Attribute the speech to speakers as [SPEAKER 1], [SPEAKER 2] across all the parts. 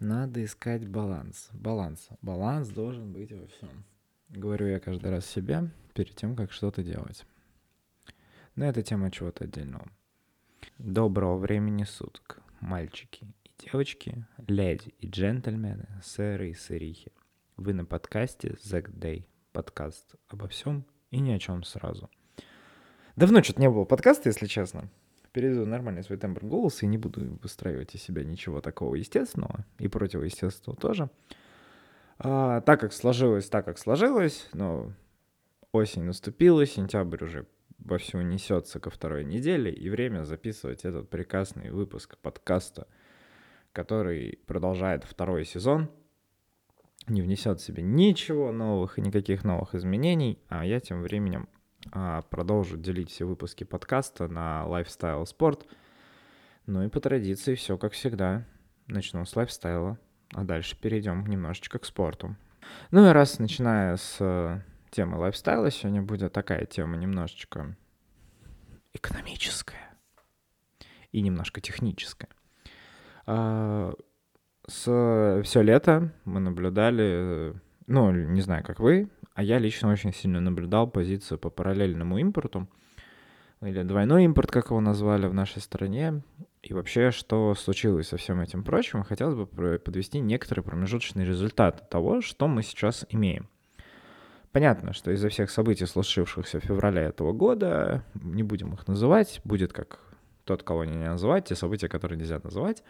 [SPEAKER 1] Надо искать баланс. Баланс. Баланс должен быть во всем. Говорю я каждый раз себе перед тем, как что-то делать. Но это тема чего-то отдельного. Доброго времени суток, мальчики и девочки, леди и джентльмены, сэры и сырихи. Вы на подкасте Zack Day. Подкаст обо всем и ни о чем сразу. Давно что-то не было подкаста, если честно перейду нормальный свой тембр голоса и не буду выстраивать из себя ничего такого естественного и противоестественного тоже. А, так как сложилось, так как сложилось, но осень наступила, сентябрь уже во всего несется ко второй неделе, и время записывать этот прекрасный выпуск подкаста, который продолжает второй сезон, не внесет в себе ничего новых и никаких новых изменений, а я тем временем продолжу делить все выпуски подкаста на lifestyle спорт. Ну и по традиции все как всегда. Начну с lifestyle'а, а дальше перейдем немножечко к спорту. Ну и раз начиная с э, темы lifestyle'а, сегодня будет такая тема немножечко экономическая и немножко техническая. А, с все лето мы наблюдали, ну, не знаю, как вы, а я лично очень сильно наблюдал позицию по параллельному импорту, или двойной импорт, как его назвали в нашей стране, и вообще, что случилось со всем этим прочим, хотелось бы подвести некоторые промежуточные результаты того, что мы сейчас имеем. Понятно, что из-за всех событий, случившихся в феврале этого года, не будем их называть, будет как тот, кого не называть, те события, которые нельзя называть,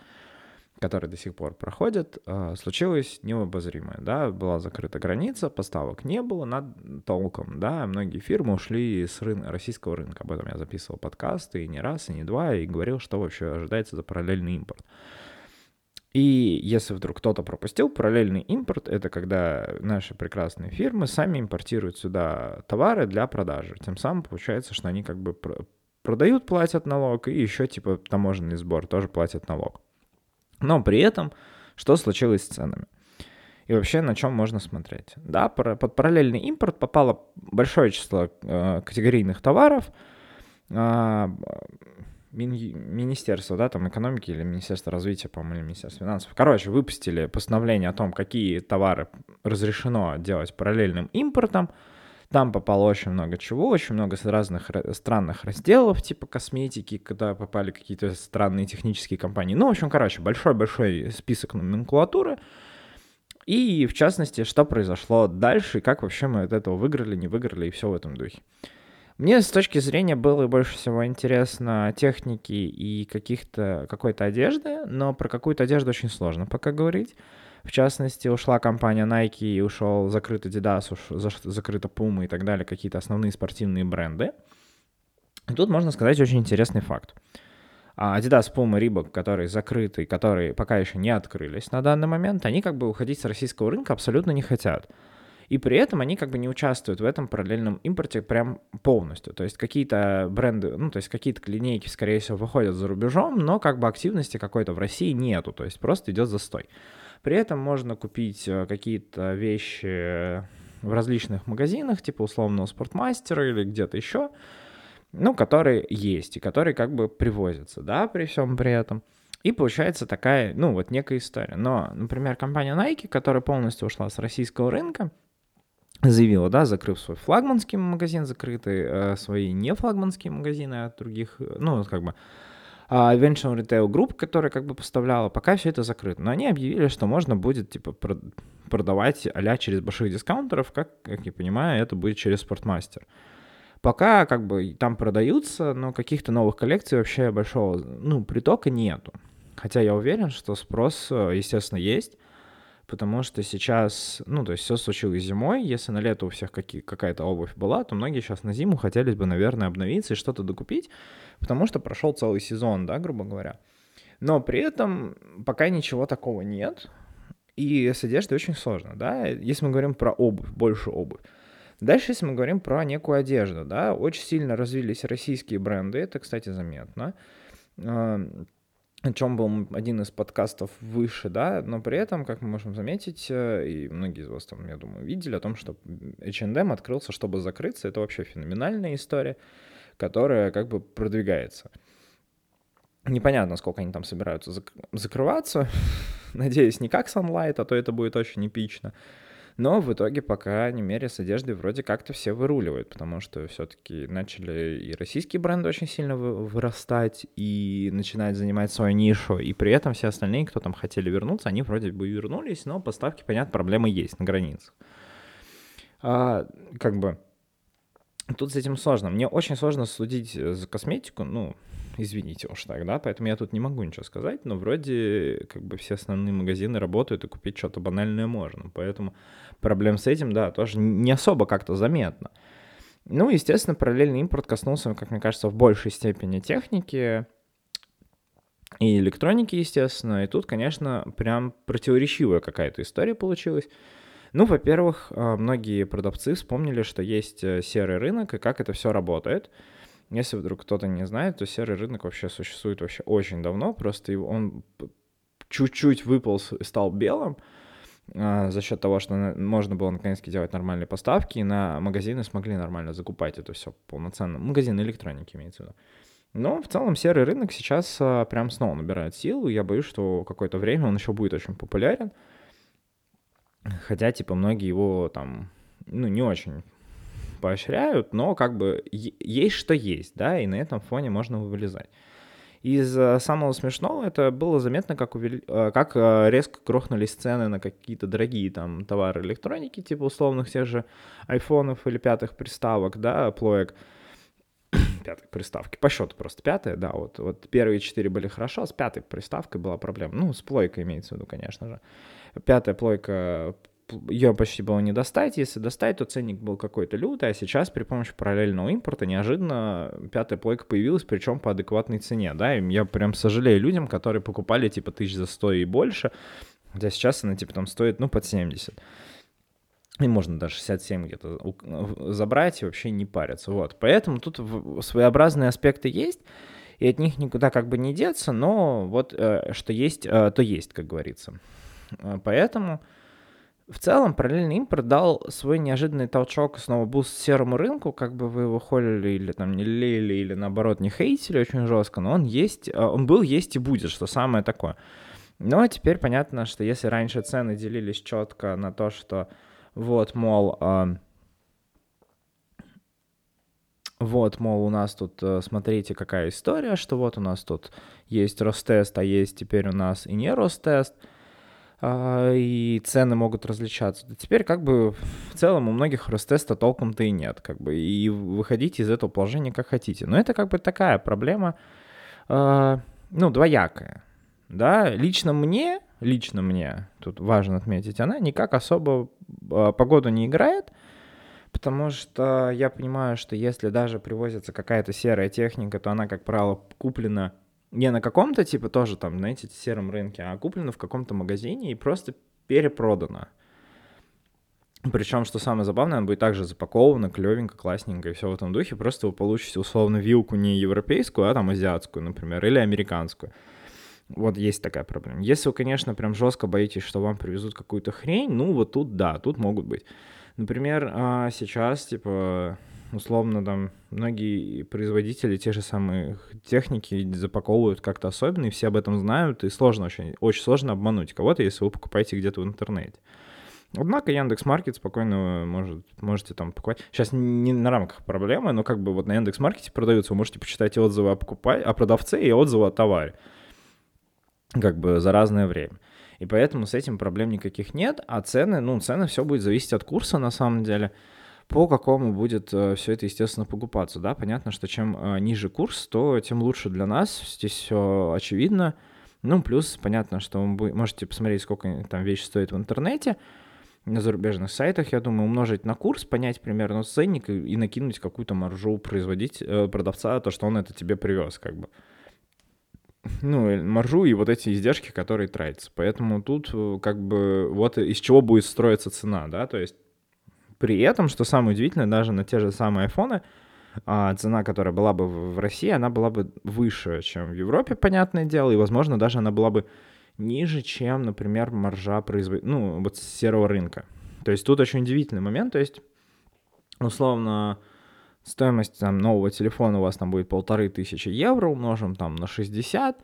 [SPEAKER 1] которые до сих пор проходят, а, случилось необозримое, да, была закрыта граница, поставок не было над толком, да, многие фирмы ушли с рын- российского рынка, об этом я записывал подкасты и не раз, и не два, и говорил, что вообще ожидается за параллельный импорт. И если вдруг кто-то пропустил, параллельный импорт — это когда наши прекрасные фирмы сами импортируют сюда товары для продажи. Тем самым получается, что они как бы продают, платят налог, и еще типа таможенный сбор тоже платят налог. Но при этом, что случилось с ценами? И вообще на чем можно смотреть? Да, под параллельный импорт попало большое число э, категорийных товаров. Э, Министерство, да, там экономики или Министерство развития, по-моему, или Министерство финансов. Короче, выпустили постановление о том, какие товары разрешено делать параллельным импортом. Там попало очень много чего, очень много разных странных разделов, типа косметики, когда попали какие-то странные технические компании. Ну, в общем, короче, большой-большой список номенклатуры. И, в частности, что произошло дальше, и как вообще мы от этого выиграли, не выиграли, и все в этом духе. Мне с точки зрения было больше всего интересно техники и каких-то какой-то одежды, но про какую-то одежду очень сложно пока говорить. В частности, ушла компания Nike и ушел закрытый Adidas, уж закрыта Puma и так далее, какие-то основные спортивные бренды. И тут можно сказать очень интересный факт. А Adidas, Puma, Reebok, которые закрыты, которые пока еще не открылись на данный момент, они как бы уходить с российского рынка абсолютно не хотят. И при этом они как бы не участвуют в этом параллельном импорте прям полностью. То есть какие-то бренды, ну, то есть какие-то линейки, скорее всего, выходят за рубежом, но как бы активности какой-то в России нету. То есть просто идет застой. При этом можно купить э, какие-то вещи в различных магазинах, типа условного спортмастера или где-то еще, ну, которые есть и которые как бы привозятся, да, при всем при этом. И получается такая, ну, вот некая история. Но, например, компания Nike, которая полностью ушла с российского рынка, заявила, да, закрыв свой флагманский магазин, закрытый э, свои не флагманские магазины от других, э, ну, как бы а Eventual Retail Group, которая как бы поставляла, пока все это закрыто. Но они объявили, что можно будет, типа, продавать а через больших дискаунтеров, как, как я понимаю, это будет через Спортмастер. Пока как бы там продаются, но каких-то новых коллекций вообще большого, ну, притока нету. Хотя я уверен, что спрос, естественно, есть потому что сейчас, ну, то есть все случилось зимой, если на лето у всех какие, какая-то обувь была, то многие сейчас на зиму хотели бы, наверное, обновиться и что-то докупить, потому что прошел целый сезон, да, грубо говоря. Но при этом пока ничего такого нет, и с одеждой очень сложно, да, если мы говорим про обувь, больше обувь. Дальше, если мы говорим про некую одежду, да, очень сильно развились российские бренды, это, кстати, заметно о чем был один из подкастов выше, да, но при этом, как мы можем заметить, э, и многие из вас там, я думаю, видели о том, что H&M открылся, чтобы закрыться, это вообще феноменальная история, которая как бы продвигается. Непонятно, сколько они там собираются зак- закрываться, Надеюсь, не как Sunlight, а то это будет очень эпично. Но в итоге, по крайней мере, с одеждой вроде как-то все выруливают, потому что все-таки начали и российские бренды очень сильно вырастать, и начинать занимать свою нишу, и при этом все остальные, кто там хотели вернуться, они вроде бы вернулись, но поставки, понятно, проблемы есть на границах. А, как бы тут с этим сложно. Мне очень сложно судить за косметику, ну, извините уж так, да, поэтому я тут не могу ничего сказать, но вроде как бы все основные магазины работают, и купить что-то банальное можно, поэтому проблем с этим, да, тоже не особо как-то заметно. Ну, естественно, параллельный импорт коснулся, как мне кажется, в большей степени техники и электроники, естественно, и тут, конечно, прям противоречивая какая-то история получилась. Ну, во-первых, а, многие продавцы вспомнили, что есть э, серый рынок и как это все работает — если вдруг кто-то не знает, то серый рынок вообще существует вообще очень давно, просто он чуть-чуть выполз и стал белым, а, за счет того, что можно было наконец-то делать нормальные поставки, и на магазины смогли нормально закупать это все полноценно. Магазины электроники имеется в виду. Но в целом серый рынок сейчас а, прям снова набирает силу. Я боюсь, что какое-то время он еще будет очень популярен. Хотя, типа, многие его там, ну, не очень поощряют, но как бы есть что есть, да, и на этом фоне можно вылезать. Из э, самого смешного это было заметно, как, увели... Э, как э, резко крохнулись цены на какие-то дорогие там товары электроники, типа условных тех же айфонов или пятых приставок, да, плоек. пятой приставки, по счету просто пятая, да, вот, вот первые четыре были хорошо, а с пятой приставкой была проблема. Ну, с плойкой имеется в виду, конечно же. Пятая плойка ее почти было не достать. Если достать, то ценник был какой-то лютый, а сейчас при помощи параллельного импорта неожиданно пятая плойка появилась, причем по адекватной цене, да, и я прям сожалею людям, которые покупали типа тысяч за 100 и больше, хотя сейчас она типа там стоит, ну, под 70. И можно даже 67 где-то забрать и вообще не париться. Вот. Поэтому тут своеобразные аспекты есть, и от них никуда как бы не деться, но вот э, что есть, э, то есть, как говорится. Э, поэтому в целом, параллельный импорт дал свой неожиданный толчок, снова boost серому рынку, как бы вы его холили или там не лелеяли, или наоборот не хейтили очень жестко, но он есть, а, он был, есть и будет, что самое такое. Но теперь понятно, что если раньше цены делились четко на то, что вот, мол, э, вот, мол, у нас тут, э, смотрите, какая история, что вот у нас тут есть Ростест, а есть теперь у нас и не Ростест — а, и цены могут различаться. теперь как бы в целом у многих Ростеста толком-то и нет, как бы, и выходите из этого положения как хотите. Но это как бы такая проблема, э, ну, двоякая, да, лично мне, лично мне, тут важно отметить, она никак особо э, погоду не играет, потому что я понимаю, что если даже привозится какая-то серая техника, то она, как правило, куплена не на каком-то, типа, тоже там, знаете, сером рынке, а куплено в каком-то магазине и просто перепродано. Причем, что самое забавное, она будет также запакована, клевенько, классненько и все в этом духе. Просто вы получите условно вилку не европейскую, а там азиатскую, например, или американскую. Вот есть такая проблема. Если вы, конечно, прям жестко боитесь, что вам привезут какую-то хрень, ну вот тут да, тут могут быть. Например, а, сейчас, типа, условно там многие производители те же самые техники запаковывают как-то особенно, и все об этом знают, и сложно очень, очень сложно обмануть кого-то, если вы покупаете где-то в интернете. Однако Яндекс Маркет спокойно может, можете там покупать. Сейчас не на рамках проблемы, но как бы вот на Яндекс Маркете продаются, вы можете почитать отзывы о, покупай, о продавце и отзывы о товаре. Как бы за разное время. И поэтому с этим проблем никаких нет, а цены, ну, цены все будет зависеть от курса на самом деле по какому будет э, все это, естественно, покупаться, да, понятно, что чем э, ниже курс, то тем лучше для нас, здесь все очевидно, ну, плюс понятно, что вы можете посмотреть, сколько там вещи стоит в интернете, на зарубежных сайтах, я думаю, умножить на курс, понять примерно ценник и, и накинуть какую-то маржу производить э, продавца, то, что он это тебе привез, как бы. Ну, маржу и вот эти издержки, которые тратятся. Поэтому тут как бы вот из чего будет строиться цена, да, то есть при этом, что самое удивительное, даже на те же самые айфоны, а, цена, которая была бы в России, она была бы выше, чем в Европе, понятное дело, и, возможно, даже она была бы ниже, чем, например, маржа производителя, ну, вот серого рынка. То есть тут очень удивительный момент, то есть, условно, стоимость там, нового телефона у вас там будет полторы тысячи евро, умножим там на 60,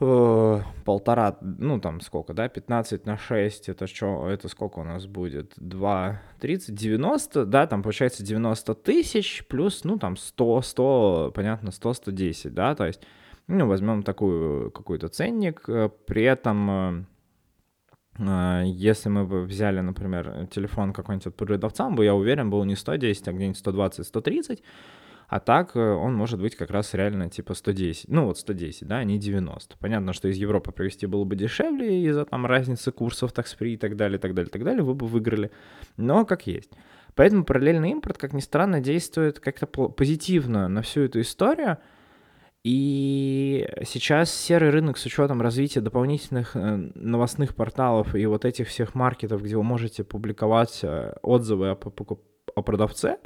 [SPEAKER 1] э, полтора, ну там сколько, да, 15 на 6, это что, это сколько у нас будет? 2, 30, 90, да, там получается 90 тысяч плюс, ну там 100, 100, понятно, 100, 110, да, то есть, ну, возьмем такую какой-то ценник, э, при этом э, если мы бы взяли, например, телефон какой-нибудь от продавца, бы, я уверен, был не 110, а где-нибудь 120, 130, а так э, он может быть как раз реально типа 110. Ну вот 110, да, а не 90. Понятно, что из Европы привезти было бы дешевле из-за там разницы курсов, такспри и так далее, так далее, так далее, вы бы выиграли. Но как есть. Поэтому параллельный импорт, как ни странно, действует как-то позитивно на всю эту историю. И сейчас серый рынок с учетом развития дополнительных э, новостных порталов и вот этих всех маркетов, где вы можете публиковать э, отзывы о, о продавце,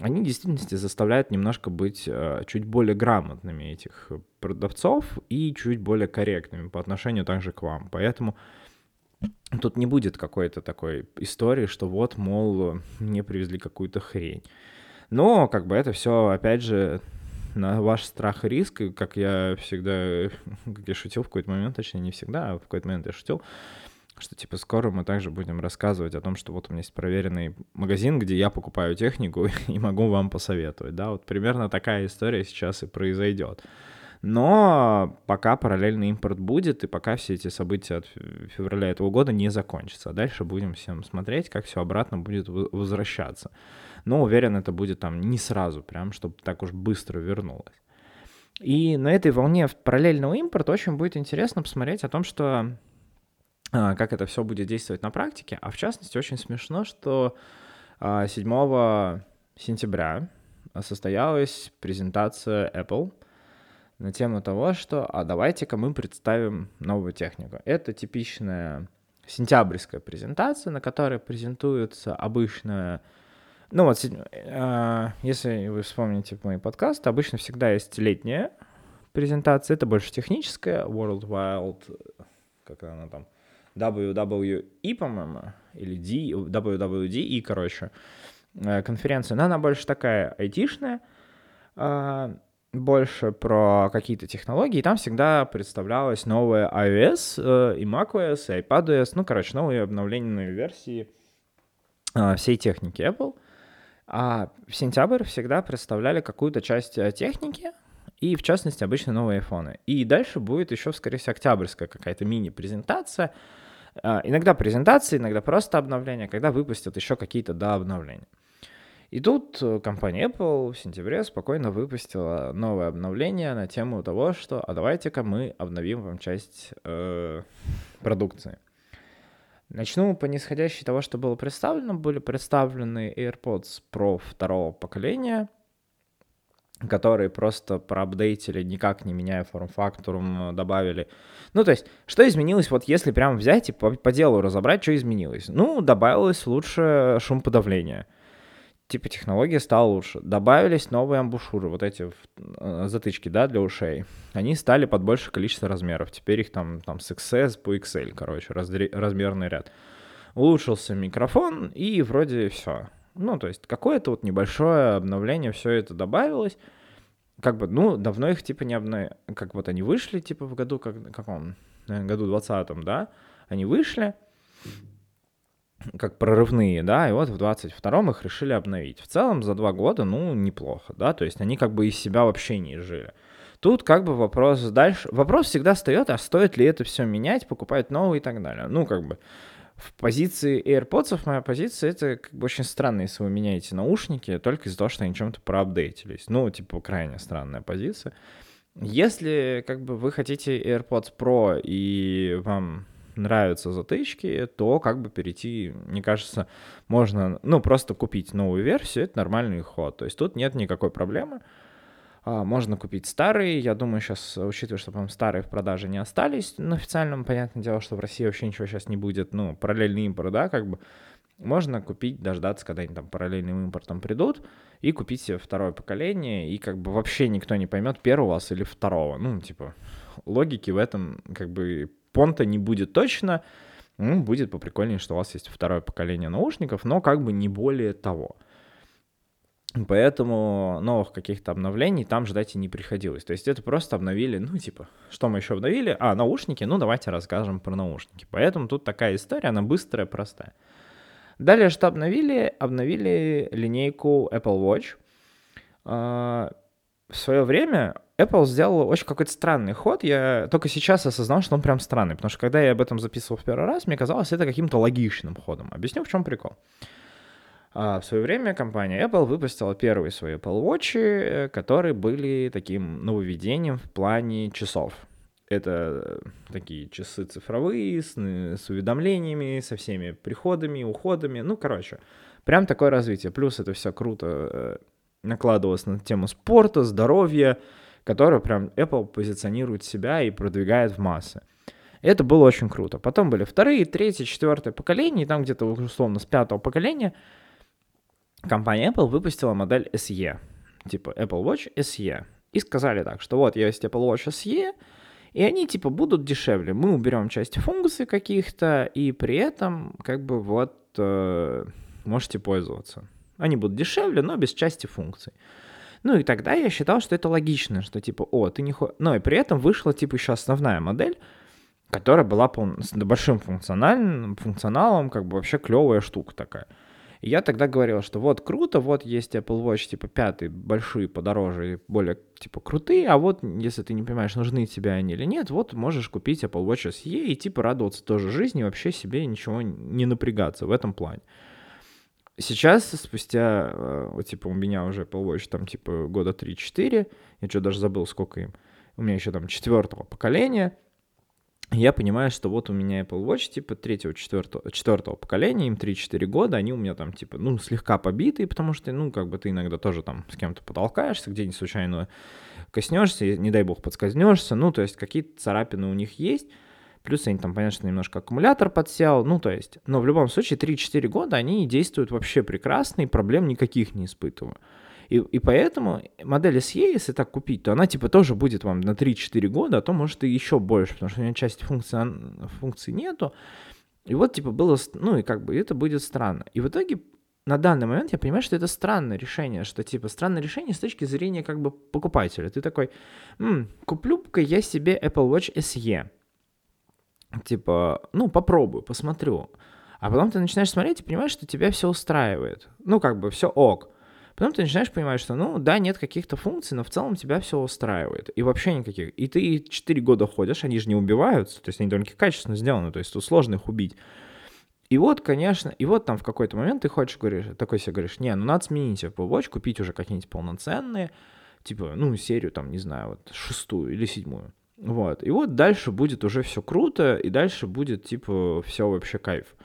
[SPEAKER 1] они в действительности заставляют немножко быть э, чуть более грамотными этих продавцов и чуть более корректными по отношению также к вам. Поэтому тут не будет какой-то такой истории, что вот, мол, мне привезли какую-то хрень. Но как бы это все, опять же, на ваш страх и риск, как я всегда, как я шутил в какой-то момент, точнее не всегда, а в какой-то момент я шутил, что типа скоро мы также будем рассказывать о том, что вот у меня есть проверенный магазин, где я покупаю технику и могу вам посоветовать, да, вот примерно такая история сейчас и произойдет. Но пока параллельный импорт будет, и пока все эти события от февраля этого года не закончатся. Дальше будем всем смотреть, как все обратно будет возвращаться. Но уверен, это будет там не сразу, прям, чтобы так уж быстро вернулось. И на этой волне параллельного импорта очень будет интересно посмотреть о том, что как это все будет действовать на практике. А в частности, очень смешно, что 7 а, сентября состоялась презентация Apple на тему того, что а давайте-ка мы представим новую технику. Это типичная сентябрьская презентация, на которой презентуется обычная ну вот, э, если вы вспомните мой подкаст, обычно всегда есть летняя презентация, это больше техническая, World Wild, как она там, WWE, по-моему, или D, WWDE, короче, э, конференция, но она больше такая айтишная, э, больше про какие-то технологии, и там всегда представлялась новая iOS э, и macOS, и iPadOS, ну, короче, новые обновленные версии всей техники Apple. А в сентябрь всегда представляли какую-то часть техники, и в частности обычно новые айфоны. И дальше будет еще, скорее всего, октябрьская какая-то мини-презентация, а, иногда презентации, иногда просто обновления, когда выпустят еще какие-то до обновления. И тут э, компания Apple в сентябре спокойно выпустила новое обновление на тему того, что а давайте-ка мы обновим вам часть э, продукции. Начну по нисходящей того, что было представлено. Были представлены AirPods Pro второго поколения, которые просто проапдейтили, никак не меняя форм-факторум, добавили. Ну, то есть, что изменилось, вот если прям взять и по, по делу разобрать, что изменилось? Ну, добавилось лучше шумоподавление. Типа технология стала лучше. Добавились новые амбушюры, вот эти э, затычки, да, для ушей. Они стали под большее количество размеров. Теперь их там, там с XS по XL, короче, раздри- размерный ряд. Улучшился микрофон, и вроде все ну, то есть какое-то вот небольшое обновление, все это добавилось. Как бы, ну, давно их типа не обновили. Как вот они вышли, типа, в году, как, каком? Наверное, году 20 да? Они вышли, как прорывные, да, и вот в 22-м их решили обновить. В целом за два года, ну, неплохо, да, то есть они как бы из себя вообще не жили. Тут как бы вопрос дальше, вопрос всегда встает, а стоит ли это все менять, покупать новые и так далее. Ну, как бы, в позиции AirPods моя позиция это как бы очень странно, если вы меняете наушники только из-за того, что они чем-то проапдейтились. Ну, типа, крайне странная позиция. Если как бы вы хотите AirPods Pro и вам нравятся затычки, то как бы перейти, мне кажется, можно, ну, просто купить новую версию, это нормальный ход. То есть тут нет никакой проблемы. Можно купить старые. Я думаю, сейчас, учитывая, что, по-моему, старые в продаже не остались на официальном, понятное дело, что в России вообще ничего сейчас не будет, ну, параллельный импорт, да, как бы, можно купить, дождаться, когда они там параллельным импортом придут, и купить себе второе поколение, и как бы вообще никто не поймет, первого у вас или второго. Ну, типа, логики в этом, как бы, понта не будет точно, ну, будет поприкольнее, что у вас есть второе поколение наушников, но как бы не более того. Поэтому новых каких-то обновлений там ждать и не приходилось. То есть это просто обновили, ну, типа, что мы еще обновили? А, наушники, ну, давайте расскажем про наушники. Поэтому тут такая история, она быстрая, простая. Далее что обновили? Обновили линейку Apple Watch. А, в свое время Apple сделала очень какой-то странный ход. Я только сейчас осознал, что он прям странный. Потому что когда я об этом записывал в первый раз, мне казалось это каким-то логичным ходом. Объясню, в чем прикол. А в свое время компания Apple выпустила первые свои Apple Watch, э, которые были таким нововведением в плане часов. Это такие часы цифровые, с, с уведомлениями, со всеми приходами, уходами. Ну, короче, прям такое развитие. Плюс это все круто э, накладывалось на тему спорта, здоровья, которое прям Apple позиционирует себя и продвигает в массы. Это было очень круто. Потом были вторые, третье, четвертое поколение, и там где-то условно с пятого поколения компания Apple выпустила модель SE, типа Apple Watch SE. И сказали так, что вот есть Apple Watch SE, и они типа будут дешевле. Мы уберем часть функций каких-то, и при этом как бы вот э, можете пользоваться. Они будут дешевле, но без части функций. Ну и тогда я считал, что это логично, что типа, о, ты не хочешь... Но и при этом вышла типа еще основная модель, которая была пол... с большим функциональным, функционалом, как бы вообще клевая штука такая. И я тогда говорил, что вот круто, вот есть Apple Watch типа пятый, большие, подороже и более типа крутые, а вот если ты не понимаешь, нужны тебе они или нет, вот можешь купить Apple Watch SE и типа радоваться тоже жизни, вообще себе ничего не напрягаться в этом плане. Сейчас, спустя, э, вот, типа, у меня уже Apple Watch там, типа, года 3-4, я что, даже забыл, сколько им, у меня еще там четвертого поколения, я понимаю, что вот у меня Apple Watch, типа, третьего, четвертого, четвертого поколения, им 3-4 года, они у меня там, типа, ну, слегка побитые, потому что, ну, как бы ты иногда тоже там с кем-то потолкаешься, где-нибудь случайно коснешься, не дай бог подскользнешься, ну, то есть какие-то царапины у них есть, Плюс они там, понятно, немножко аккумулятор подсел, ну, то есть, но в любом случае 3-4 года они действуют вообще прекрасно, и проблем никаких не испытываю. И, и поэтому модель SE, если так купить, то она типа тоже будет вам на 3-4 года, а то может и еще больше, потому что у нее части функций, функций нету. И вот типа было, ну и как бы это будет странно. И в итоге на данный момент я понимаю, что это странное решение, что типа странное решение с точки зрения как бы покупателя. Ты такой, М, куплю-ка я себе Apple Watch SE типа, ну, попробую, посмотрю. А потом ты начинаешь смотреть и понимаешь, что тебя все устраивает. Ну, как бы все ок. Потом ты начинаешь понимать, что, ну, да, нет каких-то функций, но в целом тебя все устраивает. И вообще никаких. И ты 4 года ходишь, они же не убиваются, то есть они довольно качественно сделаны, то есть тут сложно их убить. И вот, конечно, и вот там в какой-то момент ты хочешь, говоришь, такой себе говоришь, не, ну надо сменить Watch, купить уже какие-нибудь полноценные, типа, ну, серию там, не знаю, вот шестую или седьмую. Вот. И вот дальше будет уже все круто, и дальше будет, типа, все вообще кайф.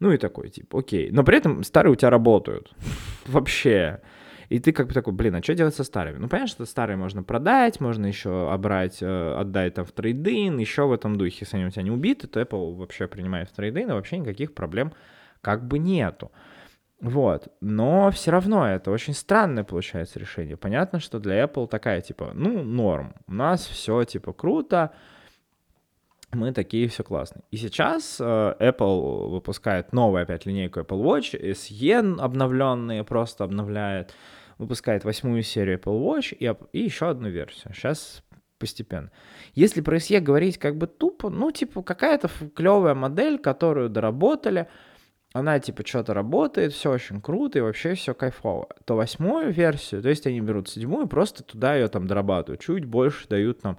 [SPEAKER 1] Ну и такой, типа, окей. Но при этом старые у тебя работают. Вообще. И ты как бы такой, блин, а что делать со старыми? Ну, понятно, что старые можно продать, можно еще обрать, э, отдать там в трейдин, еще в этом духе. Если они у тебя не убиты, то Apple вообще принимает в трейдин, и вообще никаких проблем как бы нету. Вот. Но все равно это очень странное получается решение. Понятно, что для Apple такая, типа, ну, норм. У нас все, типа, круто. Мы такие, все классно. И сейчас э, Apple выпускает новую опять линейку Apple Watch. SE обновленные просто обновляет. Выпускает восьмую серию Apple Watch и, и еще одну версию. Сейчас постепенно. Если про SE говорить как бы тупо, ну, типа, какая-то клевая модель, которую доработали — она типа что-то работает, все очень круто и вообще все кайфово, то восьмую версию, то есть они берут седьмую, просто туда ее там дорабатывают, чуть больше дают нам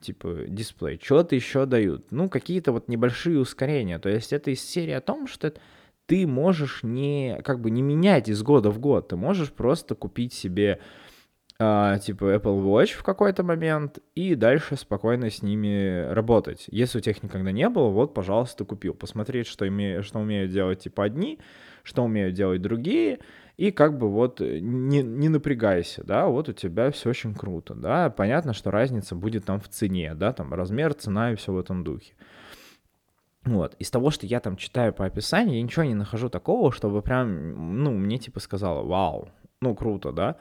[SPEAKER 1] типа дисплей, что-то еще дают, ну какие-то вот небольшие ускорения, то есть это из серии о том, что ты можешь не как бы не менять из года в год, ты можешь просто купить себе а, типа Apple Watch в какой-то момент и дальше спокойно с ними работать. Если у тебя их никогда не было, вот, пожалуйста, купил. Посмотреть, что, име... что умеют делать типа одни, что умеют делать другие, и как бы вот не, не напрягайся, да, вот у тебя все очень круто, да, понятно, что разница будет там в цене, да, там размер, цена и все в этом духе. Вот. Из того, что я там читаю по описанию, я ничего не нахожу такого, чтобы прям, ну, мне типа сказала, вау, ну, круто, да.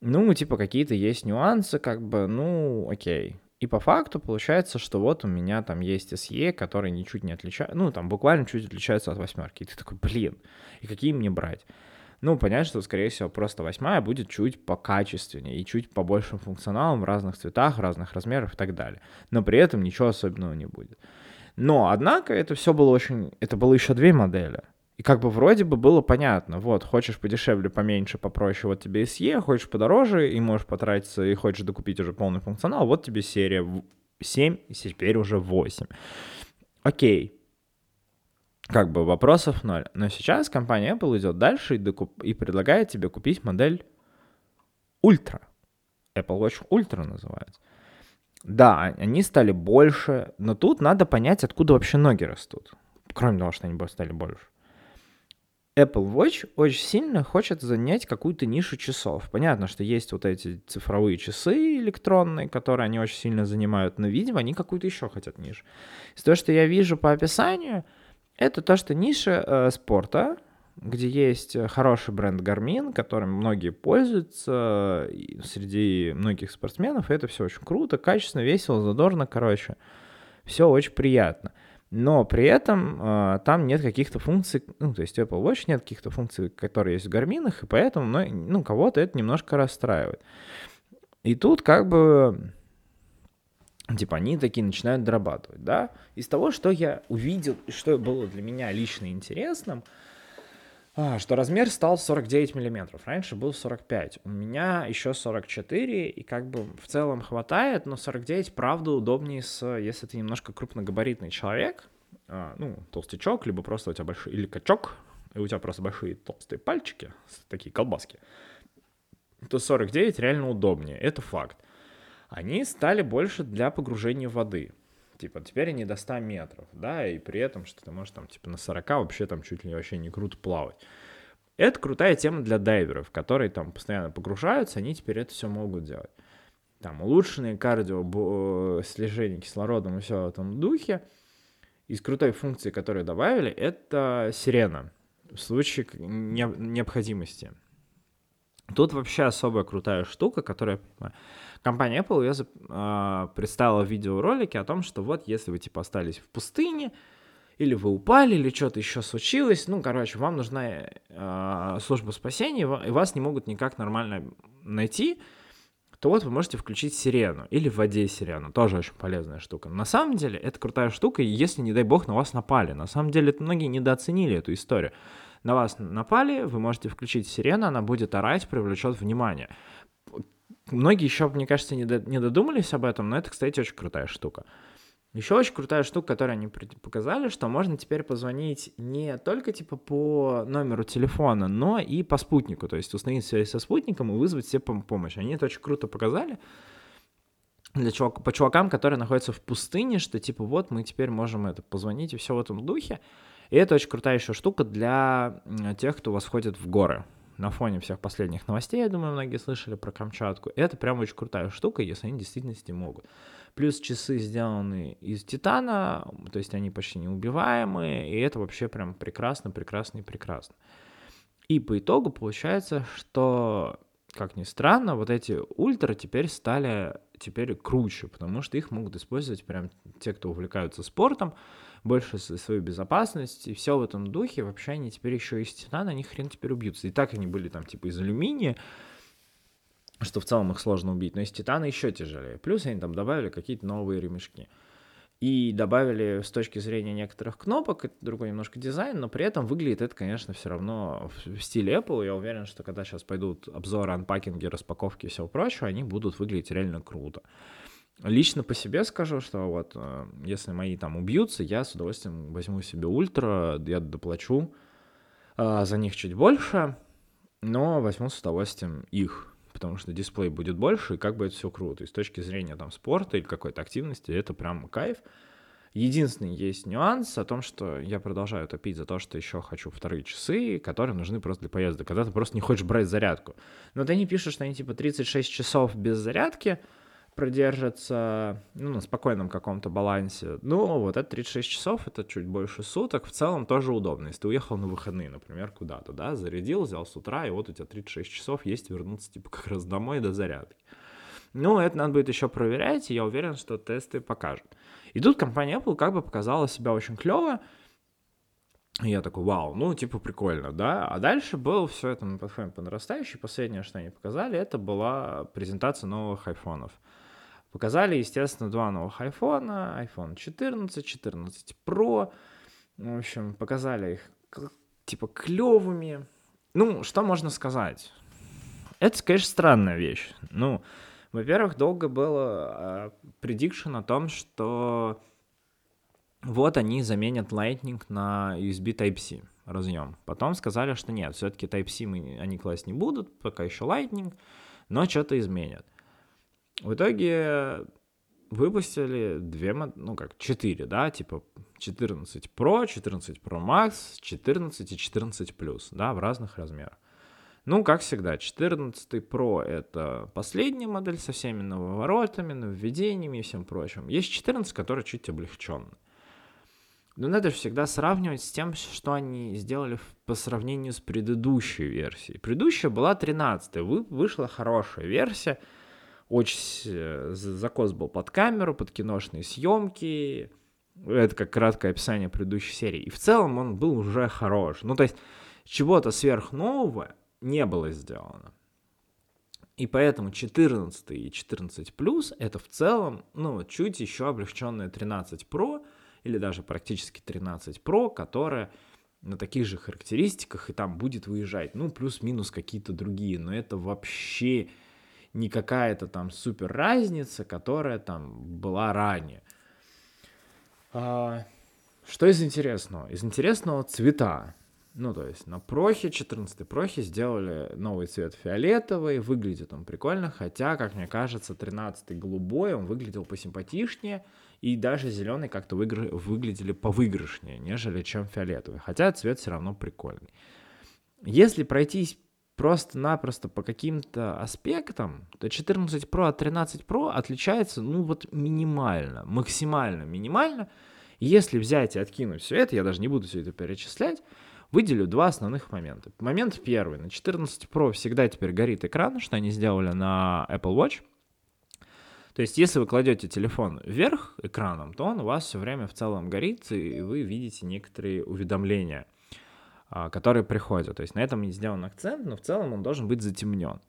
[SPEAKER 1] Ну, типа, какие-то есть нюансы, как бы, ну, окей. И по факту получается, что вот у меня там есть SE, который ничуть не отличается, ну, там буквально чуть отличается от восьмерки. И ты такой, блин, и какие мне брать? Ну, понятно, что, скорее всего, просто восьмая будет чуть покачественнее и чуть по большим функционалам в разных цветах, разных размерах и так далее. Но при этом ничего особенного не будет. Но, однако, это все было очень... Это было еще две модели. И как бы вроде бы было понятно, вот, хочешь подешевле, поменьше, попроще, вот тебе SE, хочешь подороже, и можешь потратиться, и хочешь докупить уже полный функционал, вот тебе серия 7, и теперь уже 8. Окей, как бы вопросов ноль. Но сейчас компания Apple идет дальше и, докуп... и предлагает тебе купить модель Ultra. Apple Watch Ultra называется. Да, они стали больше, но тут надо понять, откуда вообще ноги растут. Кроме того, что они стали больше. Apple Watch очень сильно хочет занять какую-то нишу часов. Понятно, что есть вот эти цифровые часы электронные, которые они очень сильно занимают, но, видимо, они какую-то еще хотят нишу. Из того, что я вижу по описанию, это то, что ниша э, спорта, где есть хороший бренд Garmin, которым многие пользуются среди многих спортсменов, и это все очень круто, качественно, весело, задорно, короче, все очень приятно. Но при этом э, там нет каких-то функций, ну, то есть Apple Watch нет каких-то функций, которые есть в Garmin, и поэтому, ну, ну, кого-то это немножко расстраивает. И тут как бы типа они такие начинают дорабатывать, да. Из того, что я увидел и что было для меня лично интересным, а, что размер стал 49 миллиметров. Раньше был 45. У меня еще 44, и как бы в целом хватает, но 49, правда, удобнее, с, если ты немножко крупногабаритный человек, а, ну, толстячок, либо просто у тебя большой, или качок, и у тебя просто большие толстые пальчики, такие колбаски, то 49 реально удобнее, это факт они стали больше для погружения воды. Типа, теперь они до 100 метров, да, и при этом, что ты можешь там, типа, на 40 вообще там чуть ли вообще не круто плавать. Это крутая тема для дайверов, которые там постоянно погружаются, они теперь это все могут делать. Там улучшенные кардио, э, слежение кислородом и все в этом духе. Из крутой функции, которые добавили, это сирена в случае необходимости. Тут вообще особая крутая штука, которая компания Apple ее э, представила в видеоролике о том, что вот если вы типа остались в пустыне, или вы упали, или что-то еще случилось, ну, короче, вам нужна э, служба спасения, и вас не могут никак нормально найти, то вот вы можете включить сирену или в воде сирену, тоже очень полезная штука. На самом деле это крутая штука, если, не дай бог, на вас напали. На самом деле это многие недооценили эту историю. На вас напали, вы можете включить сирену, она будет орать, привлечет внимание многие еще, мне кажется, не, не додумались об этом, но это, кстати, очень крутая штука. Еще очень крутая штука, которую они показали, что можно теперь позвонить не только типа по номеру телефона, но и по спутнику. То есть установить связь со спутником и вызвать все помощь. Они это очень круто показали для чувак, по чувакам, которые находятся в пустыне, что типа вот мы теперь можем это позвонить и все в этом духе. И это очень крутая еще штука для тех, кто восходит в горы на фоне всех последних новостей, я думаю, многие слышали про Камчатку. Это прям очень крутая штука, если они действительно могут. Плюс часы сделаны из титана, то есть они почти неубиваемые, и это вообще прям прекрасно, прекрасно и прекрасно. И по итогу получается, что, как ни странно, вот эти ультра теперь стали теперь круче, потому что их могут использовать прям те, кто увлекаются спортом, больше свою безопасность, и все в этом духе, вообще они теперь еще из титана, они хрен теперь убьются. И так они были там типа из алюминия, что в целом их сложно убить, но из титана еще тяжелее. Плюс они там добавили какие-то новые ремешки. И добавили с точки зрения некоторых кнопок, это другой немножко дизайн, но при этом выглядит это, конечно, все равно в стиле Apple. Я уверен, что когда сейчас пойдут обзоры, анпакинги, распаковки и всего прочего, они будут выглядеть реально круто. Лично по себе скажу, что вот э, если мои там убьются, я с удовольствием возьму себе ультра, я доплачу а, за них чуть больше, но возьму с удовольствием их, потому что дисплей будет больше, и как бы это все круто. И с точки зрения там спорта или какой-то активности, это прям кайф. Единственный есть нюанс о том, что я продолжаю топить за то, что еще хочу вторые часы, которые нужны просто для поезда, когда ты просто не хочешь брать зарядку. Но ты не пишешь, что они типа 36 часов без зарядки — продержится ну, на спокойном каком-то балансе. Ну, вот это 36 часов, это чуть больше суток, в целом тоже удобно. Если ты уехал на выходные, например, куда-то, да, зарядил, взял с утра, и вот у тебя 36 часов есть вернуться, типа, как раз домой до зарядки. Ну, это надо будет еще проверять, и я уверен, что тесты покажут. И тут компания Apple как бы показала себя очень клево, я такой, вау, ну, типа, прикольно, да? А дальше было все это, мы подходим по нарастающей. Последнее, что они показали, это была презентация новых айфонов. Показали, естественно, два новых айфона, iPhone 14, 14 Pro. В общем, показали их типа клевыми. Ну, что можно сказать? Это, конечно, странная вещь. Ну, во-первых, долго было предикшн о том, что вот они заменят Lightning на USB Type-C разъем. Потом сказали, что нет, все-таки Type-C они класть не будут, пока еще Lightning, но что-то изменят. В итоге выпустили две, ну как, четыре, да, типа 14 Pro, 14 Pro Max, 14 и 14 Plus, да, в разных размерах. Ну, как всегда, 14 Pro — это последняя модель со всеми нововоротами, нововведениями и всем прочим. Есть 14, который чуть облегченный. Но надо же всегда сравнивать с тем, что они сделали по сравнению с предыдущей версией. Предыдущая была 13 вы, вышла хорошая версия, очень э, закос был под камеру, под киношные съемки, это как краткое описание предыдущей серии. И в целом он был уже хорош. Ну, то есть чего-то сверхнового не было сделано. И поэтому 14 и 14 плюс это в целом, ну, чуть еще облегченная 13 Pro или даже практически 13 Pro, которая на таких же характеристиках и там будет выезжать, ну, плюс-минус какие-то другие, но это вообще не какая-то там супер разница, которая там была ранее. А, что из интересного? Из интересного цвета. Ну, то есть на прохе, 14 прохе сделали новый цвет фиолетовый, выглядит он прикольно, хотя, как мне кажется, 13 голубой, он выглядел посимпатичнее, и даже зеленый как-то выигр... выглядели повыигрышнее, нежели чем фиолетовый, хотя цвет все равно прикольный. Если пройтись просто-напросто по каким-то аспектам, то 14 Pro от 13 Pro отличается, ну, вот минимально, максимально минимально. Если взять и откинуть все это, я даже не буду все это перечислять, Выделю два основных момента. Момент первый. На 14 Pro всегда теперь горит экран, что они сделали на Apple Watch. То есть, если вы кладете телефон вверх экраном, то он у вас все время в целом горит, и вы видите некоторые уведомления, которые приходят. То есть на этом сделан акцент, но в целом он должен быть затемнен.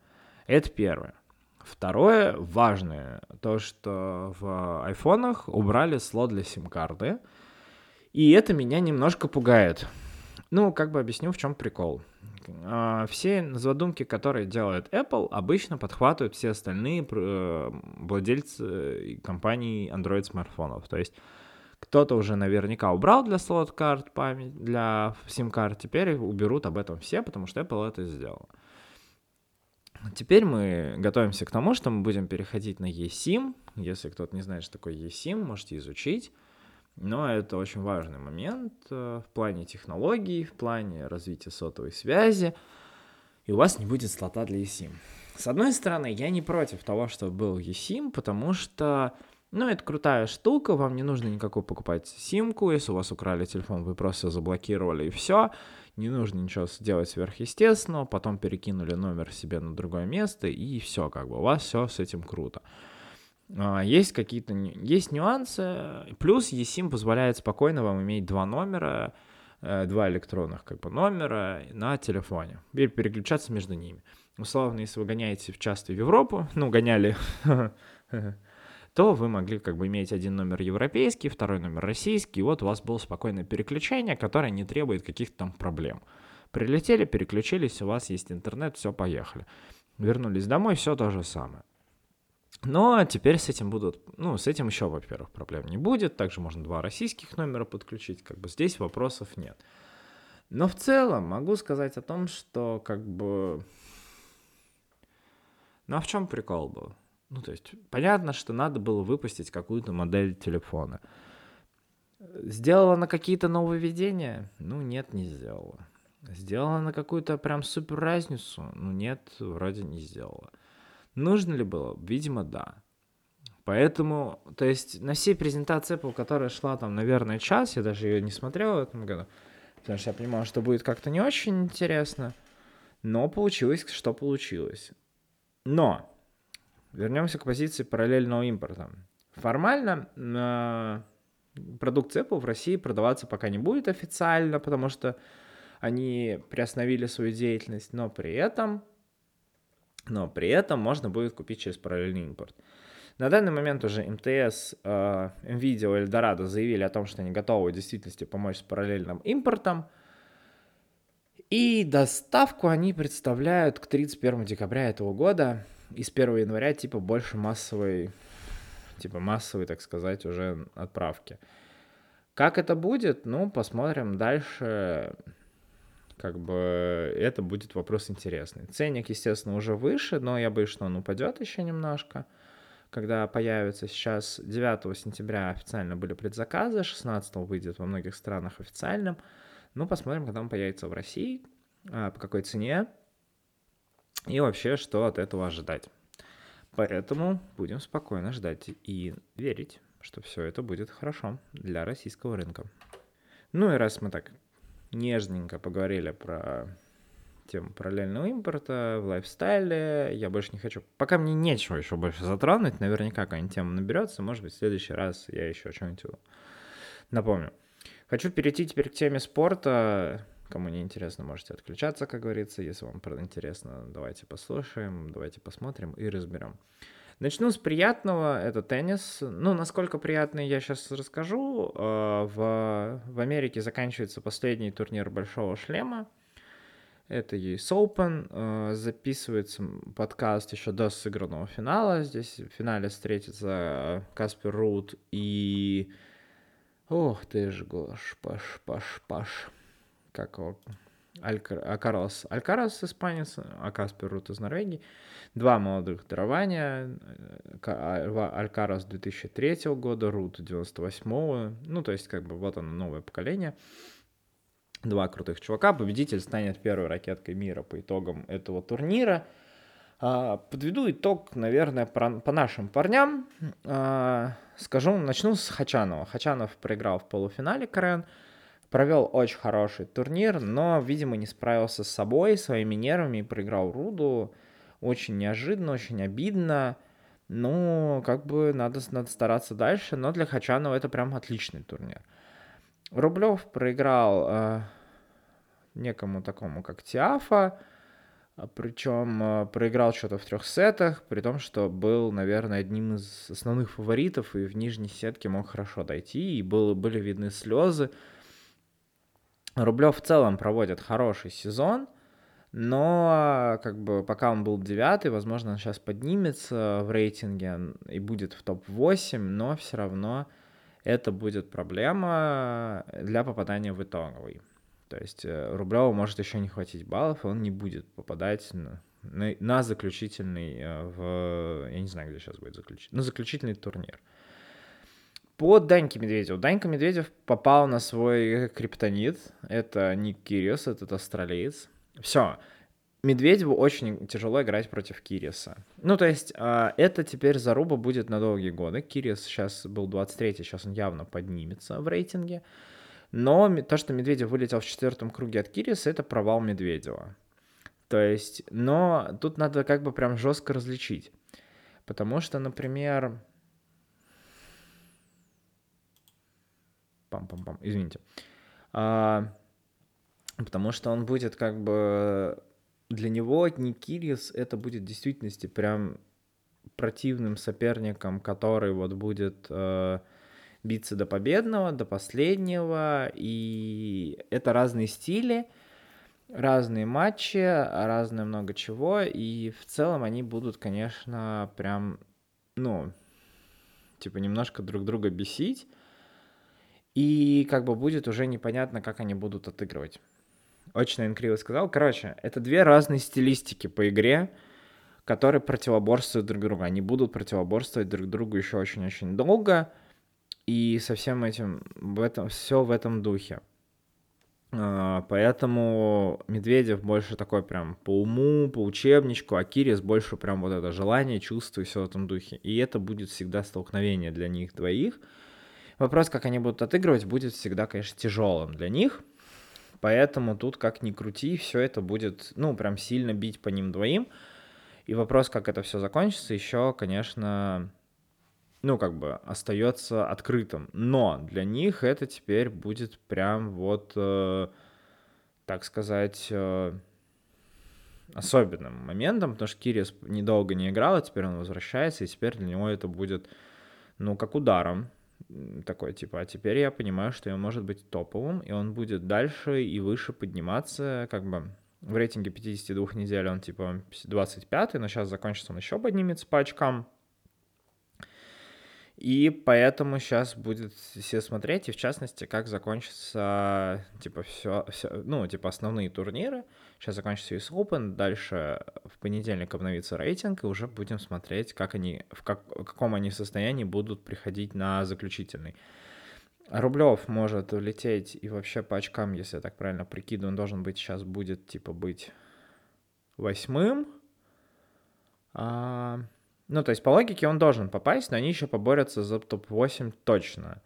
[SPEAKER 1] Это первое. Второе, важное, то, что в айфонах убрали слот для сим-карты, и это меня немножко пугает. Ну, как бы объясню, в чем прикол. А, все задумки, которые делает Apple, обычно подхватывают все остальные э, владельцы компаний Android смартфонов. То есть кто-то уже наверняка убрал для слот-карт память, для сим-карт, теперь уберут об этом все, потому что Apple это сделал. Теперь мы готовимся к тому, что мы будем переходить на eSIM. Если кто-то не знает, что такое eSIM, можете изучить. Но это очень важный момент э, в плане технологий, в плане развития сотовой связи, и у вас не будет слота для eSIM. С одной стороны, я не против того, чтобы был eSIM, потому что, ну, это крутая штука, вам не нужно никакую покупать симку, если у вас украли телефон, вы просто заблокировали и все, не нужно ничего делать сверхъестественного, потом перекинули номер себе на другое место, и все, как бы, у вас все с этим круто. А, есть какие-то есть нюансы. Плюс eSIM позволяет спокойно вам иметь два номера, э, два электронных как бы номера на телефоне и переключаться между ними. Условно, если вы гоняете часто в Европу, ну, гоняли, то вы могли как бы иметь один номер европейский, второй номер российский, и вот у вас было спокойное переключение, которое не требует каких-то там проблем. Прилетели, переключились, у вас есть интернет, все, поехали. Вернулись домой, все то же самое. Но теперь с этим будут, ну, с этим еще, во-первых, проблем не будет. Также можно два российских номера подключить, как бы здесь вопросов нет. Но в целом могу сказать о том, что как бы... Ну а в чем прикол был? Ну, то есть, понятно, что надо было выпустить какую-то модель телефона. Сделала на какие-то нововведения? Ну, нет, не сделала. Сделала на какую-то прям супер разницу? Ну, нет, вроде не сделала. Нужно ли было? Видимо, да. Поэтому, то есть на всей презентации Apple, которая шла там, наверное, час, я даже ее не смотрел в этом году, потому что я понимал, что будет как-то не очень интересно, но получилось, что получилось. Но вернемся к позиции параллельного импорта. Формально, Продукт Apple в России продаваться пока не будет официально, потому что они приостановили свою деятельность, но при этом, но при этом можно будет купить через параллельный импорт. На данный момент уже МТС, э, NVIDIA и Eldorado заявили о том, что они готовы в действительности помочь с параллельным импортом. И доставку они представляют к 31 декабря этого года. И с 1 января типа больше массовой, типа массовой, так сказать, уже отправки. Как это будет? Ну, посмотрим дальше как бы это будет вопрос интересный. Ценник, естественно, уже выше, но я боюсь, что он упадет еще немножко, когда появится сейчас 9 сентября официально были предзаказы, 16 выйдет во многих странах официальным. Ну, посмотрим, когда он появится в России, а, по какой цене и вообще, что от этого ожидать. Поэтому будем спокойно ждать и верить, что все это будет хорошо для российского рынка. Ну и раз мы так нежненько поговорили про тему параллельного импорта в лайфстайле. Я больше не хочу... Пока мне нечего еще больше затронуть, наверняка какая-нибудь тема наберется. Может быть, в следующий раз я еще что-нибудь напомню. Хочу перейти теперь к теме спорта. Кому не интересно, можете отключаться, как говорится. Если вам интересно, давайте послушаем, давайте посмотрим и разберем. Начну с приятного, это теннис. Ну, насколько приятный, я сейчас расскажу. Э, в, в Америке заканчивается последний турнир Большого Шлема. Это US Open. Э, записывается подкаст еще до сыгранного финала. Здесь в финале встретятся Каспер Рут и... Ох ты ж, гош, паш, паш, паш. Как его? Алькарас. Алькарас испанец, а Каспер Рут из Норвегии. Два молодых дарования. А, Алькарас 2003 года, Рут 98 Ну, то есть, как бы, вот оно, новое поколение. Два крутых чувака. Победитель станет первой ракеткой мира по итогам этого турнира. А, подведу итог, наверное, по нашим парням. А, скажу, начну с Хачанова. Хачанов проиграл в полуфинале Карен провел очень хороший турнир, но, видимо, не справился с собой, своими нервами и проиграл Руду. Очень неожиданно, очень обидно. Ну, как бы надо, надо стараться дальше, но для Хачанова это прям отличный турнир. Рублев проиграл э, некому такому, как Тиафа, а причем э, проиграл что-то в трех сетах, при том, что был, наверное, одним из основных фаворитов и в нижней сетке мог хорошо дойти, и было, были видны слезы. Рублев в целом проводит хороший сезон, но как бы пока он был девятый, возможно, он сейчас поднимется в рейтинге и будет в топ-8, но все равно это будет проблема для попадания в итоговый. То есть э, Рублеву может еще не хватить баллов, и он не будет попадать на, на, на заключительный, э, в, я не знаю, где сейчас будет заключительный, на заключительный турнир. По Даньке Медведеву. Данька Медведев попал на свой криптонит. Это Ник Кириос, этот австралиец. Все. Медведеву очень тяжело играть против Кириса. Ну, то есть, э, это теперь заруба будет на долгие годы. Кирис сейчас был 23-й, сейчас он явно поднимется в рейтинге. Но то, что Медведев вылетел в четвертом круге от Кириса, это провал Медведева. То есть, но тут надо как бы прям жестко различить. Потому что, например, Пам-пам-пам, извините. А, потому что он будет как бы... Для него Никирис это будет в действительности прям противным соперником, который вот будет э, биться до победного, до последнего. И это разные стили, разные матчи, разное много чего. И в целом они будут, конечно, прям, ну, типа немножко друг друга бесить. И как бы будет уже непонятно, как они будут отыгрывать. Очень, наверное, сказал. Короче, это две разные стилистики по игре, которые противоборствуют друг другу. Они будут противоборствовать друг другу еще очень-очень долго. И со всем этим, в этом, все в этом духе. А, поэтому Медведев больше такой прям по уму, по учебничку, а Кирис больше прям вот это желание, чувство и все в этом духе. И это будет всегда столкновение для них двоих – Вопрос, как они будут отыгрывать, будет всегда, конечно, тяжелым для них. Поэтому тут, как ни крути, все это будет, ну, прям сильно бить по ним двоим. И вопрос, как это все закончится, еще, конечно, ну, как бы остается открытым. Но для них это теперь будет прям вот, э, так сказать, э, особенным моментом, потому что Кириас недолго не играл, а теперь он возвращается, и теперь для него это будет, ну, как ударом такой, типа, а теперь я понимаю, что он может быть топовым, и он будет дальше и выше подниматься, как бы в рейтинге 52 недель он, типа, 25 но сейчас закончится он еще поднимется по очкам, и поэтому сейчас будет все смотреть, и в частности, как закончится, типа, все, все ну, типа, основные турниры. Сейчас закончится US Open, дальше в понедельник обновится рейтинг, и уже будем смотреть, как они, в, как, в каком они состоянии будут приходить на заключительный. Рублев может улететь и вообще по очкам, если я так правильно прикидываю, он должен быть сейчас будет, типа, быть восьмым. А, ну, то есть по логике он должен попасть, но они еще поборются за топ-8 точно.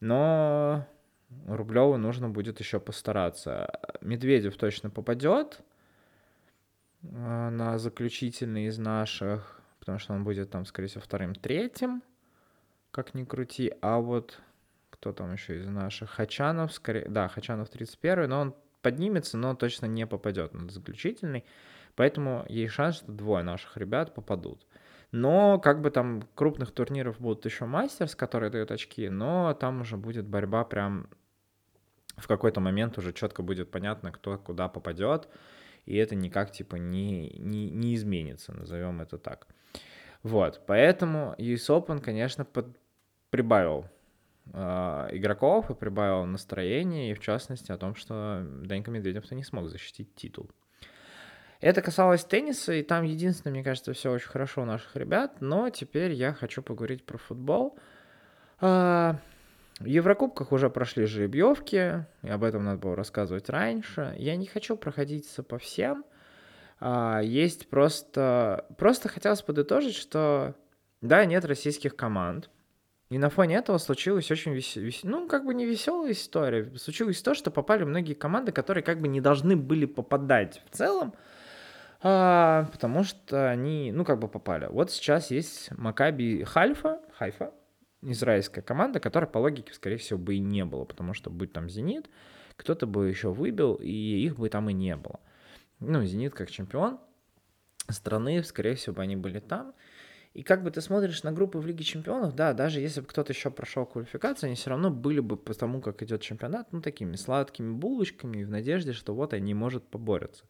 [SPEAKER 1] Но Рублеву нужно будет еще постараться. Медведев точно попадет а, на заключительный из наших, потому что он будет там, скорее всего, вторым-третьим, как ни крути. А вот кто там еще из наших? Хачанов, скорее, да, Хачанов 31, но он поднимется, но точно не попадет на заключительный. Поэтому есть шанс, что двое наших ребят попадут. Но как бы там крупных турниров будут еще мастерс, которые дают очки, но там уже будет борьба прям в какой-то момент уже четко будет понятно, кто куда попадет, и это никак типа не, не, не изменится, назовем это так. Вот, поэтому US Open, конечно, под, прибавил э, игроков и прибавил настроение, и в частности о том, что Данька Медведев-то не смог защитить титул. Это касалось тенниса, и там единственное, мне кажется, все очень хорошо у наших ребят, но теперь я хочу поговорить про футбол. А, в Еврокубках уже прошли жеребьевки, и об этом надо было рассказывать раньше. Я не хочу проходиться по всем. А, есть просто... Просто хотелось подытожить, что да, нет российских команд, и на фоне этого случилась очень вес... вес... ну, как бы не веселая история. Случилось то, что попали многие команды, которые как бы не должны были попадать в целом, а, потому что они, ну, как бы попали. Вот сейчас есть Макаби Хальфа, Хайфа, израильская команда, которая по логике, скорее всего, бы и не было, потому что будет там Зенит, кто-то бы еще выбил, и их бы там и не было. Ну, Зенит как чемпион страны, скорее всего, бы они были там. И как бы ты смотришь на группы в Лиге Чемпионов, да, даже если бы кто-то еще прошел квалификацию, они все равно были бы по тому, как идет чемпионат, ну, такими сладкими булочками, в надежде, что вот они, может, поборются.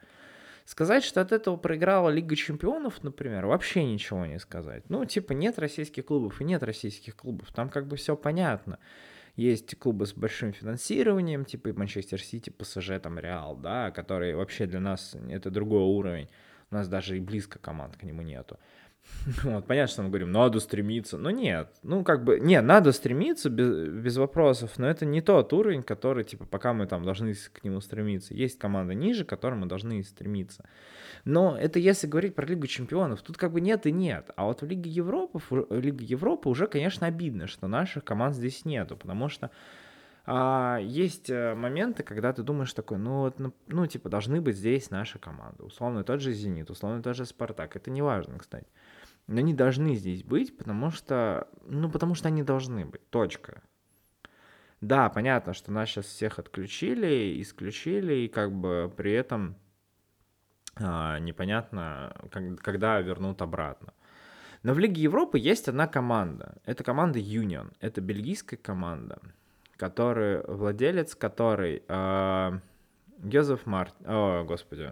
[SPEAKER 1] Сказать, что от этого проиграла Лига Чемпионов, например, вообще ничего не сказать. Ну, типа, нет российских клубов и нет российских клубов. Там как бы все понятно. Есть клубы с большим финансированием, типа Манчестер Сити, ПСЖ, там Реал, да, которые вообще для нас это другой уровень. У нас даже и близко команд к нему нету. Вот, понятно, что мы говорим, надо стремиться. Но нет, ну как бы, не, надо стремиться без, без вопросов, но это не тот уровень, который, типа, пока мы там должны к нему стремиться. Есть команда ниже, к которой мы должны стремиться. Но это если говорить про Лигу Чемпионов, тут как бы нет и нет. А вот в Лиге Европы, в Лиге Европы уже, конечно, обидно, что наших команд здесь нету, потому что а, есть э, моменты, когда ты думаешь такой, ну вот, ну, ну, типа, должны быть здесь наши команды. Условно тот же «Зенит», условно тот же «Спартак». Это не важно, кстати. Они должны здесь быть, потому что, ну, потому что они должны быть, точка. Да, понятно, что нас сейчас всех отключили, исключили, и как бы при этом а, непонятно, как, когда вернут обратно. Но в Лиге Европы есть одна команда. Это команда Union. Это бельгийская команда, который, владелец которой э, Йозеф Мартин. О, господи.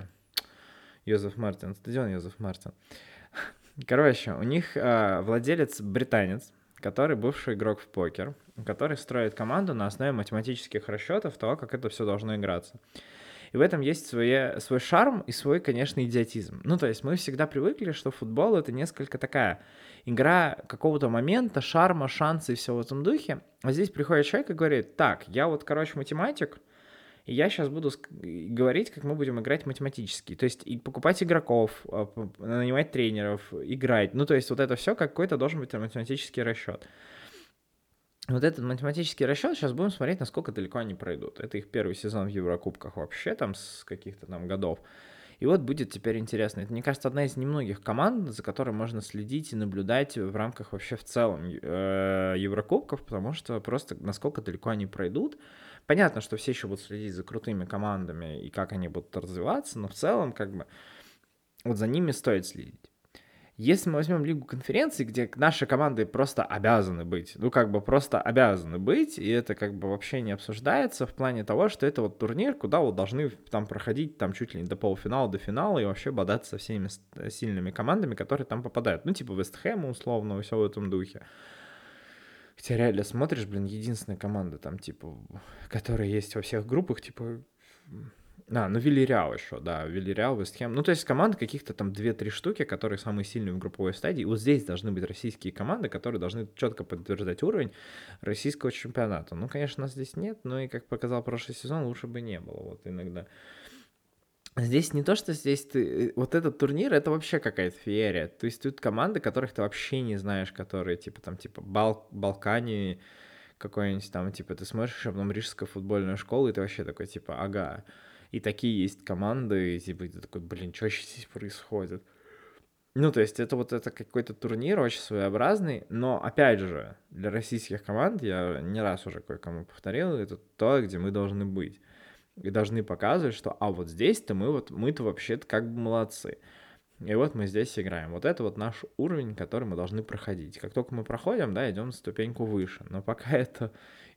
[SPEAKER 1] Йозеф Мартин. Стадион Йозеф Мартин. Короче, у них э, владелец британец, который бывший игрок в покер, который строит команду на основе математических расчетов того, как это все должно играться. И в этом есть свое, свой шарм и свой, конечно, идиотизм. Ну, то есть мы всегда привыкли, что футбол — это несколько такая игра какого-то момента, шарма, шанса и все в этом духе. А здесь приходит человек и говорит, так, я вот, короче, математик, и я сейчас буду говорить, как мы будем играть математически. То есть и покупать игроков, а, нанимать тренеров, играть. Ну, то есть вот это все какой-то должен быть математический расчет. Вот этот математический расчет сейчас будем смотреть, насколько далеко они пройдут. Это их первый сезон в Еврокубках вообще там с каких-то там годов. И вот будет теперь интересно. Это, мне кажется, одна из немногих команд, за которой можно следить и наблюдать в рамках вообще в целом э, Еврокубков, потому что просто насколько далеко они пройдут. Понятно, что все еще будут следить за крутыми командами и как они будут развиваться, но в целом как бы вот за ними стоит следить. Если мы возьмем Лигу конференций, где наши команды просто обязаны быть, ну как бы просто обязаны быть, и это как бы вообще не обсуждается в плане того, что это вот турнир, куда вот должны там проходить там чуть ли не до полуфинала, до финала и вообще бодаться со всеми сильными командами, которые там попадают. Ну типа Вестхэма условно, все в этом духе. Хотя реально смотришь, блин, единственная команда там, типа, которая есть во всех группах, типа, а, ну Вильяреал еще, да, Вильяреал, Вестхэм. Ну, то есть команды каких-то там 2-3 штуки, которые самые сильные в групповой стадии. Вот здесь должны быть российские команды, которые должны четко подтверждать уровень российского чемпионата. Ну, конечно, нас здесь нет, но и, как показал прошлый сезон, лучше бы не было вот иногда. Здесь не то, что здесь ты... Э, вот этот турнир, это вообще какая-то феерия. То есть тут команды, которых ты вообще не знаешь, которые, типа, там, типа, Бал... Балкане какой-нибудь там, типа, ты смотришь, а потом Рижская футбольная школа, и ты вообще такой, типа, ага, и такие есть команды, и типа ты такой, блин, что здесь происходит? Ну, то есть это вот это какой-то турнир очень своеобразный, но опять же, для российских команд, я не раз уже кое-кому повторил, это то, где мы должны быть. И должны показывать, что, а вот здесь-то мы вот, мы-то вообще-то как бы молодцы. И вот мы здесь играем. Вот это вот наш уровень, который мы должны проходить. Как только мы проходим, да, идем ступеньку выше. Но пока это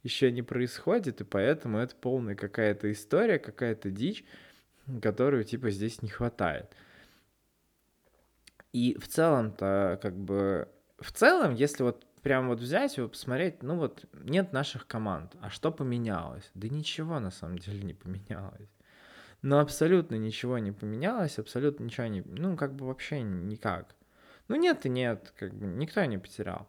[SPEAKER 1] еще не происходит, и поэтому это полная какая-то история, какая-то дичь, которую типа здесь не хватает. И в целом-то как бы... В целом, если вот прям вот взять и посмотреть, ну вот нет наших команд, а что поменялось? Да ничего на самом деле не поменялось. Но абсолютно ничего не поменялось, абсолютно ничего не... Ну, как бы вообще никак. Ну, нет и нет, как бы никто не потерял.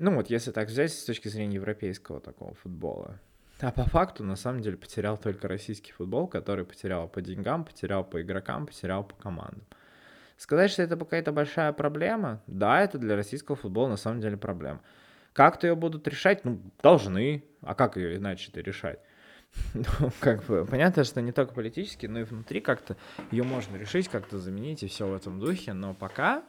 [SPEAKER 1] Ну вот, если так взять с точки зрения европейского такого футбола. А по факту, на самом деле, потерял только российский футбол, который потерял по деньгам, потерял по игрокам, потерял по командам. Сказать, что это какая-то большая проблема? Да, это для российского футбола на самом деле проблема. Как-то ее будут решать? Ну, должны. А как ее иначе-то решать? Ну, как бы, понятно, что не только политически, но и внутри как-то ее можно решить, как-то заменить и все в этом духе, но пока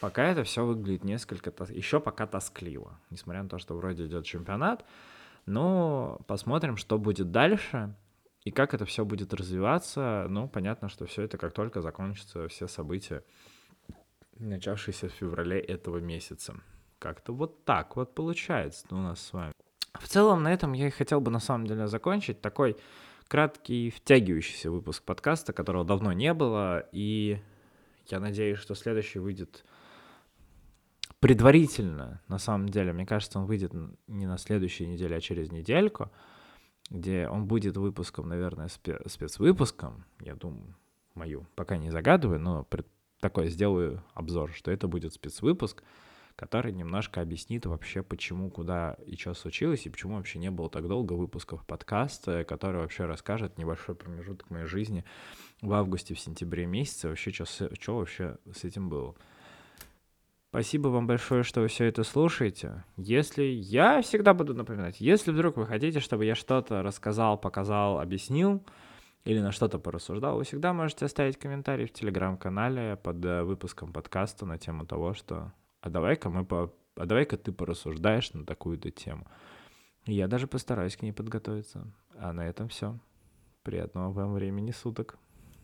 [SPEAKER 1] Пока это все выглядит несколько, еще пока тоскливо, несмотря на то, что вроде идет чемпионат. Но посмотрим, что будет дальше и как это все будет развиваться. Ну, понятно, что все это как только закончатся все события, начавшиеся в феврале этого месяца. Как-то вот так вот получается у нас с вами. В целом, на этом я и хотел бы на самом деле закончить. Такой краткий, втягивающийся выпуск подкаста, которого давно не было. И я надеюсь, что следующий выйдет предварительно, на самом деле, мне кажется, он выйдет не на следующей неделе, а через недельку, где он будет выпуском, наверное, спецвыпуском, я думаю, мою, пока не загадываю, но такой сделаю обзор, что это будет спецвыпуск, который немножко объяснит вообще, почему, куда и что случилось, и почему вообще не было так долго выпусков подкаста, который вообще расскажет небольшой промежуток моей жизни в августе, в сентябре месяце, вообще, что вообще с этим было. Спасибо вам большое, что вы все это слушаете. Если я всегда буду напоминать, если вдруг вы хотите, чтобы я что-то рассказал, показал, объяснил или на что-то порассуждал, вы всегда можете оставить комментарий в телеграм-канале под э, выпуском подкаста на тему того, что а давай-ка мы по... а давай-ка ты порассуждаешь на такую-то тему. Я даже постараюсь к ней подготовиться. А на этом все. Приятного вам времени суток.